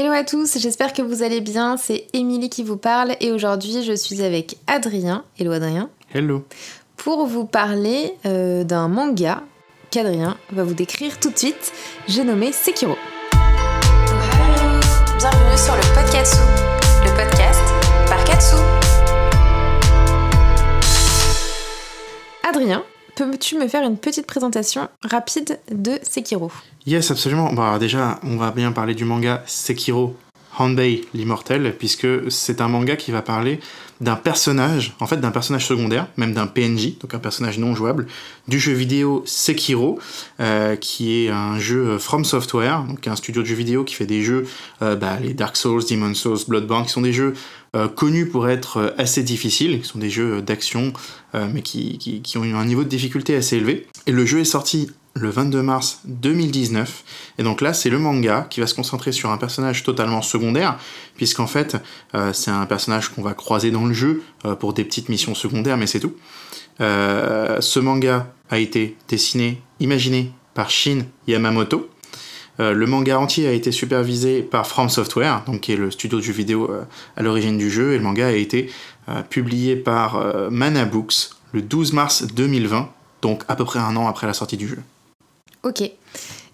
Hello à tous, j'espère que vous allez bien. C'est Émilie qui vous parle et aujourd'hui je suis avec Adrien. Hello Adrien. Hello. Pour vous parler euh, d'un manga qu'Adrien va vous décrire tout de suite. J'ai nommé Sekiro. Bienvenue sur le podcast, le podcast par Katsu. Adrien, peux-tu me faire une petite présentation rapide de Sekiro? Yes, absolument. Bah, déjà, on va bien parler du manga Sekiro Hanbei l'immortel, puisque c'est un manga qui va parler d'un personnage, en fait d'un personnage secondaire, même d'un PNJ, donc un personnage non jouable, du jeu vidéo Sekiro, euh, qui est un jeu From Software, donc un studio de jeux vidéo qui fait des jeux, euh, bah, les Dark Souls, Demon Souls, Bloodborne, qui sont des jeux connus pour être assez difficiles, qui sont des jeux d'action, mais qui, ont un niveau de difficulté assez élevé. Et le jeu est sorti le 22 mars 2019. Et donc là, c'est le manga qui va se concentrer sur un personnage totalement secondaire, puisqu'en fait, euh, c'est un personnage qu'on va croiser dans le jeu euh, pour des petites missions secondaires, mais c'est tout. Euh, ce manga a été dessiné, imaginé par Shin Yamamoto. Le manga entier a été supervisé par From Software, donc qui est le studio de jeux vidéo à l'origine du jeu, et le manga a été publié par Mana Books le 12 mars 2020, donc à peu près un an après la sortie du jeu. Ok.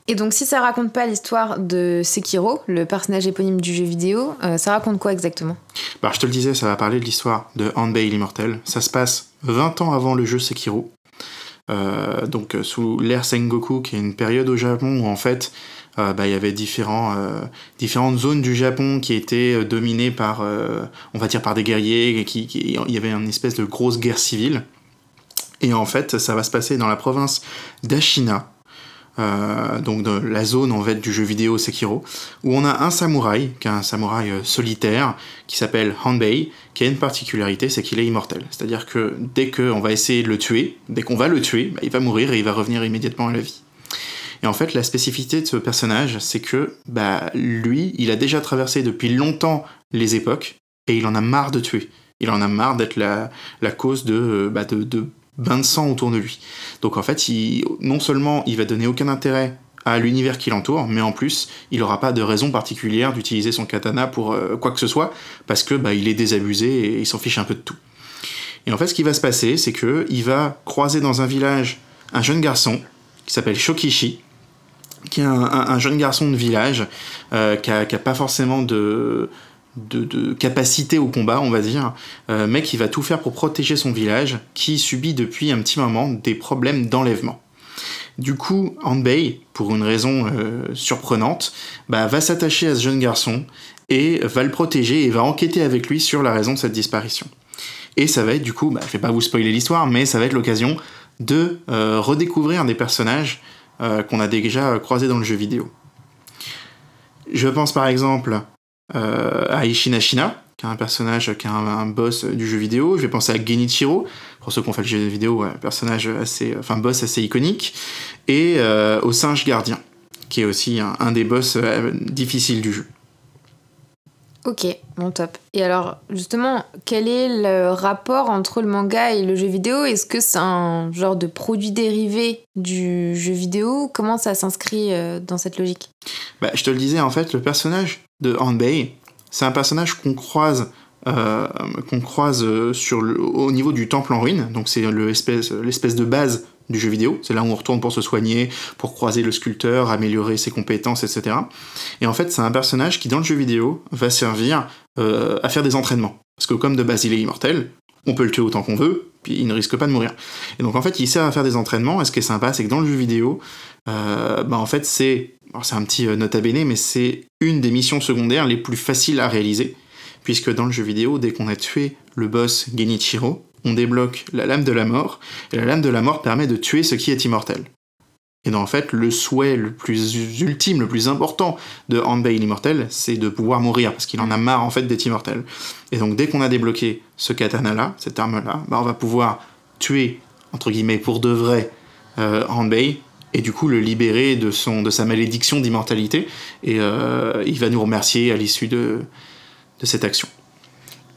Et donc, si ça raconte pas l'histoire de Sekiro, le personnage éponyme du jeu vidéo, euh, ça raconte quoi exactement? Bah, je te le disais, ça va parler de l'histoire de Hanbei l'immortel. Ça se passe 20 ans avant le jeu Sekiro. Euh, donc, euh, sous l'ère Sengoku, qui est une période au Japon où en fait, bah, il y avait différents, différentes zones du Japon qui étaient dominées par, on va dire, par des guerriers, et qui, il y avait une espèce de grosse guerre civile. Et en fait, ça va se passer dans la province d'Ashina, euh, donc de la zone en fait du jeu vidéo Sekiro, où on a un samouraï, qui est un samouraï euh, solitaire, qui s'appelle Hanbei, qui a une particularité, c'est qu'il est immortel. C'est-à-dire que dès qu'on va essayer de le tuer, dès qu'on va le tuer, bah, il va mourir et il va revenir immédiatement à la vie. Et en fait, la spécificité de ce personnage, c'est que bah, lui, il a déjà traversé depuis longtemps les époques, et il en a marre de tuer. Il en a marre d'être la, cause de, euh, bah, de, de sang autour de lui. Donc en fait, non seulement il va donner aucun intérêt à l'univers qui l'entoure, mais en plus, il n'aura pas de raison particulière d'utiliser son katana pour euh, quoi que ce soit, parce que bah, il est désabusé et il s'en fiche un peu de tout. Et en fait, ce qui va se passer, c'est que il va croiser dans un village un jeune garçon qui s'appelle Shokishi, qui est un, jeune garçon de village euh, qui, a, pas forcément de, capacité au combat, on va dire, euh, mais qui va tout faire pour protéger son village, qui subit depuis un petit moment des problèmes d'enlèvement. Du coup, Hanbei, pour une raison euh, surprenante, bah, va s'attacher à ce jeune garçon et va le protéger et va enquêter avec lui sur la raison de cette disparition. Et ça va être du coup, bah, je vais pas vous spoiler l'histoire, mais ça va être l'occasion de redécouvrir des personnages qu'on a déjà croisés dans le jeu vidéo. Je pense par exemple euh, à Ishinashina, qui est un personnage, qui est un, boss du jeu vidéo. Je vais penser à Genichiro, pour ceux qui ont fait le jeu vidéo, un personnage assez, enfin boss assez iconique, et euh, au singe gardien, qui est aussi un, des boss euh, difficiles du jeu. Ok, bon top. Et alors, justement, quel est le rapport entre le manga et le jeu vidéo? Est-ce que c'est un genre de produit dérivé du jeu vidéo? Comment ça s'inscrit dans cette logique? Bah, Je te le disais, en fait, le personnage de Hanbei, c'est un personnage qu'on croise, euh, qu'on croise euh, sur au niveau du temple en ruine, donc c'est l'espèce, l'espèce de base du jeu vidéo, c'est là où on retourne pour se soigner, pour croiser le sculpteur, améliorer ses compétences, etc. Et en fait, c'est un personnage qui, dans le jeu vidéo, va servir euh, à faire des entraînements. Parce que comme de base, il est immortel, on peut le tuer autant qu'on veut, puis il ne risque pas de mourir. Et donc en fait, il sert à faire des entraînements, et ce qui est sympa, c'est que dans le jeu vidéo, bah en fait, c'est c'est un petit euh, nota bene, mais c'est une des missions secondaires les plus faciles à réaliser, puisque dans le jeu vidéo, dès qu'on a tué le boss Genichiro, on débloque la lame de la mort, et la lame de la mort permet de tuer ce qui est immortel. Et donc en fait, le souhait le plus ultime, le plus important de Hanbei l'immortel, c'est de pouvoir mourir, parce qu'il en a marre en fait d'être immortel. Et donc dès qu'on a débloqué ce katana-là, cette arme-là, bah, on va pouvoir tuer, entre guillemets, pour de vrai, euh, Hanbei, et du coup le libérer de, sa malédiction d'immortalité. Et euh, il va nous remercier à l'issue de cette action.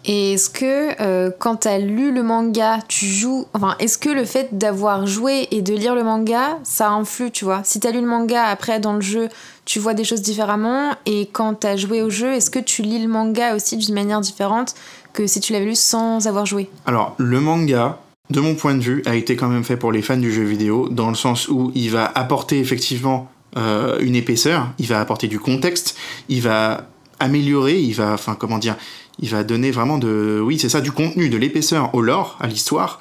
Et est-ce que euh, quand t'as lu le manga, tu joues. Enfin, est-ce que le fait d'avoir joué et de lire le manga, ça influe, tu vois? Si t'as lu le manga, après dans le jeu, tu vois des choses différemment. Et quand t'as joué au jeu, est-ce que tu lis le manga aussi d'une manière différente que si tu l'avais lu sans avoir joué? Alors, le manga, de mon point de vue, a été quand même fait pour les fans du jeu vidéo, dans le sens où il va apporter effectivement euh, une épaisseur, il va apporter du contexte, il va améliorer, il va, enfin, comment dire, il va donner vraiment de, oui, c'est ça, du contenu, de l'épaisseur au lore, à l'histoire,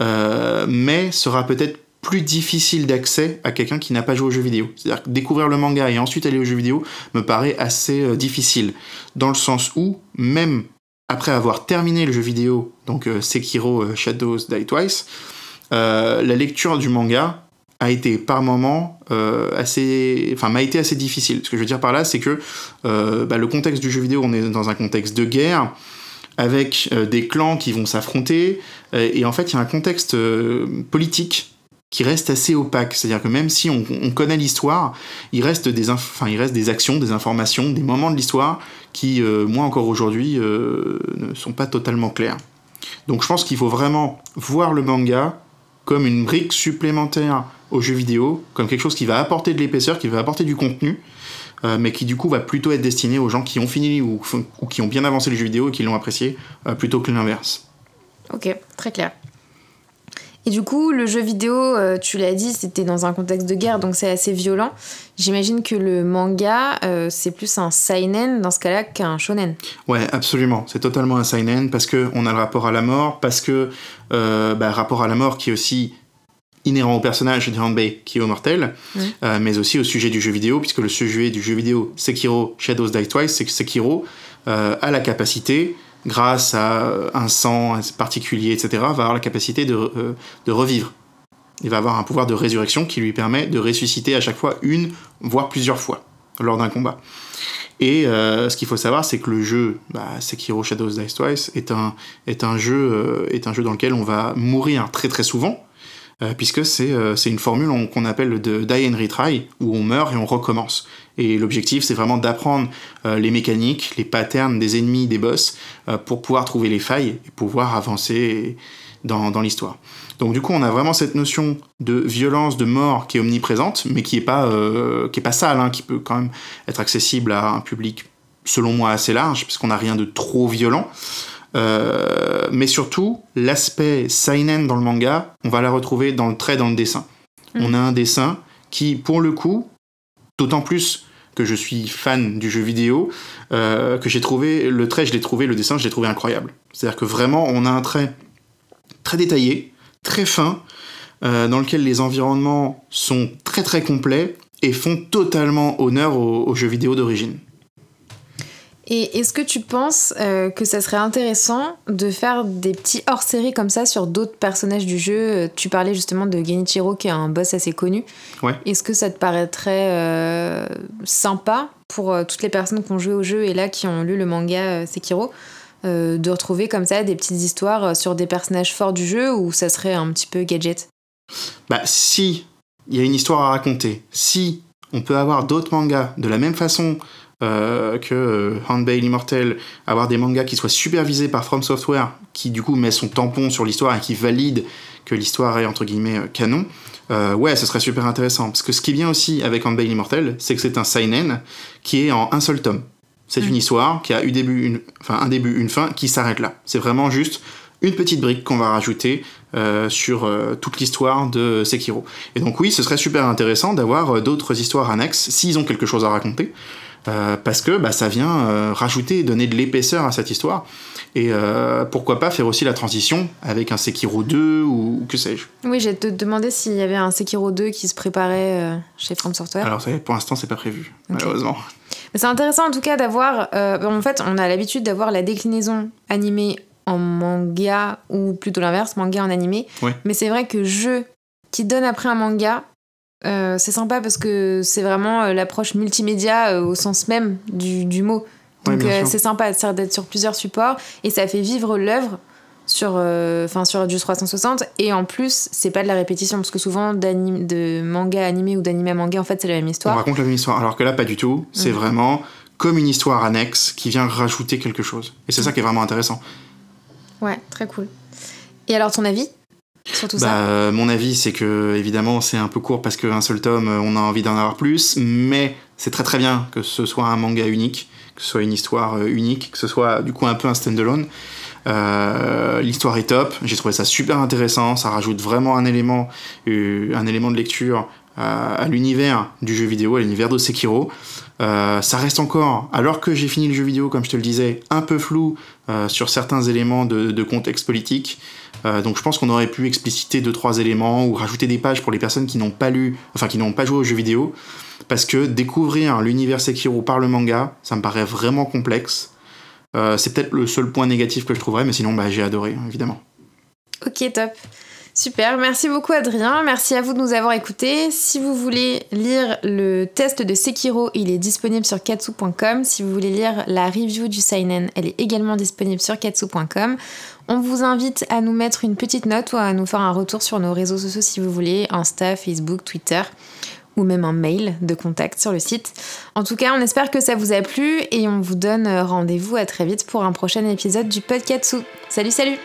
euh, mais sera peut-être plus difficile d'accès à quelqu'un qui n'a pas joué au jeu vidéo. C'est-à-dire que découvrir le manga et ensuite aller au jeu vidéo me paraît assez euh, difficile, dans le sens où, même après avoir terminé le jeu vidéo, donc euh, Sekiro Shadows Die Twice, la lecture du manga a été par moments euh, assez, enfin m'a été assez difficile. Ce que je veux dire par là, c'est que euh, bah, le contexte du jeu vidéo, on est dans un contexte de guerre avec euh, des clans qui vont s'affronter, et en fait, il y a un contexte politique qui reste assez opaque. C'est-à-dire que même si on, on connaît l'histoire, il reste des, enfin, il reste des actions, des informations, des moments de l'histoire qui, moi encore aujourd'hui, ne sont pas totalement clairs. Donc je pense qu'il faut vraiment voir le manga comme une brique supplémentaire au jeu vidéo, comme quelque chose qui va apporter de l'épaisseur, qui va apporter du contenu, euh, mais qui du coup va plutôt être destiné aux gens qui ont fini ou, ou qui ont bien avancé le jeu vidéo et qui l'ont apprécié, euh, plutôt que l'inverse. Ok, très clair. Et du coup, le jeu vidéo, euh, tu l'as dit, c'était dans un contexte de guerre, donc c'est assez violent. J'imagine que le manga, c'est plus un seinen dans ce cas-là qu'un shonen. Ouais, absolument. C'est totalement un seinen parce que on a le rapport à la mort, parce que bah, rapport à la mort qui est aussi inhérent au personnage de Hanbei qui est immortel, Mm. euh, mais aussi au sujet du jeu vidéo, puisque le sujet du jeu vidéo Sekiro Shadows Die Twice, c'est que Sekiro euh, a la capacité, grâce à euh, un sang particulier, etc., va avoir la capacité de, euh, de revivre. Il va avoir un pouvoir de résurrection qui lui permet de ressusciter à chaque fois une, voire plusieurs fois, lors d'un combat. Et euh, ce qu'il faut savoir, c'est que le jeu bah, Sekiro Shadows Die Twice est un, est, un jeu, euh, est un jeu dans lequel on va mourir très très souvent, euh, puisque c'est euh, c'est une formule on- qu'on appelle de die and retry, où on meurt et on recommence. Et l'objectif, c'est vraiment d'apprendre euh, les mécaniques, les patterns des ennemis, des boss, pour pouvoir trouver les failles et pouvoir avancer dans, l'histoire. Donc du coup, on a vraiment cette notion de violence, de mort qui est omniprésente, mais qui est pas, est pas sale, hein, qui peut quand même être accessible à un public, selon moi, assez large, puisqu'on n'a rien de trop violent. Euh, mais surtout, l'aspect seinen dans le manga, on va la retrouver dans le trait, dans le dessin. Mm. On a un dessin qui, pour le coup, d'autant plus que je suis fan du jeu vidéo, euh, que j'ai trouvé le trait, je l'ai trouvé, le dessin, je l'ai trouvé incroyable. C'est-à-dire que vraiment, on a un trait très détaillé, très fin, euh, dans lequel les environnements sont très très complets et font totalement honneur au, au jeu vidéo d'origine. Et est-ce que tu penses euh, que ça serait intéressant de faire des petits hors-série comme ça sur d'autres personnages du jeu? Euh, Tu parlais justement de Genichiro qui est un boss assez connu. Ouais. Est-ce que ça te paraîtrait euh, sympa pour euh, toutes les personnes qui ont joué au jeu et là qui ont lu le manga Sekiro de retrouver comme ça des petites histoires sur des personnages forts du jeu ou ça serait un petit peu gadget? Bah, si il y a une histoire à raconter, si on peut avoir d'autres mangas de la même façon euh, que euh, Handbell Immortel, avoir des mangas qui soient supervisés par From Software, qui du coup met son tampon sur l'histoire et qui valide que l'histoire est entre guillemets euh, canon, euh, ouais, ce serait super intéressant. Parce que ce qui est bien aussi avec Handbell Immortel, c'est que c'est un seinen qui est en un seul tome. C'est Mm. une histoire qui a eu début, une, enfin un début, une fin, qui s'arrête là. C'est vraiment juste une petite brique qu'on va rajouter euh, sur euh, toute l'histoire de Sekiro. Et donc oui, ce serait super intéressant d'avoir euh, d'autres histoires annexes s'ils ont quelque chose à raconter. Euh, parce que bah, ça vient euh, rajouter, donner de l'épaisseur à cette histoire. Et euh, pourquoi pas faire aussi la transition avec un Sekiro 2 ou, ou que sais-je. Oui, j'ai te demandé s'il y avait un Sekiro 2 qui se préparait euh, chez From Software. Alors ça, pour l'instant, c'est pas prévu, malheureusement. Mais C'est intéressant en tout cas d'avoir. en fait, on a l'habitude d'avoir la déclinaison animée en manga ou plutôt l'inverse, manga en animé. Mais c'est vrai que jeu qui donne après un manga, euh, c'est sympa parce que c'est vraiment euh, l'approche multimédia euh, au sens même du, du mot. Ouais, Donc sûr. c'est sympa ça, d'être sur plusieurs supports et ça fait vivre l'œuvre sur, euh, enfin sur du 360 et en plus c'est pas de la répétition parce que souvent de manga animé ou d'anime à manga en fait c'est la même On histoire. raconte la même histoire. Alors que là, pas du tout. C'est Mhm. vraiment comme une histoire annexe qui vient rajouter quelque chose. Et c'est ça qui est vraiment intéressant. Ouais, très cool. Et alors ton avis? Sur tout bah, ça euh, Mon avis, c'est que évidemment, c'est un peu court parce qu'un seul tome, on a envie d'en avoir plus, mais c'est très très bien que ce soit un manga unique, que ce soit une histoire euh, unique, que ce soit du coup un peu un standalone. Euh, L'histoire est top, j'ai trouvé ça super intéressant, ça rajoute vraiment un élément, euh, un élément de lecture à, à l'univers du jeu vidéo, à l'univers de Sekiro. Euh, ça reste encore, alors que j'ai fini le jeu vidéo, comme je te le disais, un peu flou euh, sur certains éléments de, de contexte politique. Euh, donc je pense qu'on aurait pu expliciter deux trois éléments ou rajouter des pages pour les personnes qui n'ont pas lu, enfin qui n'ont pas joué au jeu vidéo, parce que découvrir l'univers Sekiro par le manga, ça me paraît vraiment complexe. Euh, c'est peut-être le seul point négatif que je trouverais, mais sinon bah, j'ai adoré évidemment. Ok, top. Super, merci beaucoup Adrien, merci à vous de nous avoir écoutés. Si vous voulez lire le test de Sekiro, il est disponible sur katsu.com. Si vous voulez lire la review du Seinen, elle est également disponible sur katsu.com. On vous invite à nous mettre une petite note ou à nous faire un retour sur nos réseaux sociaux si vous voulez, Insta, Facebook, Twitter ou même un mail de contact sur le site. En tout cas, on espère que ça vous a plu et on vous donne rendez-vous à très vite pour un prochain épisode du Podcatsu. Salut, salut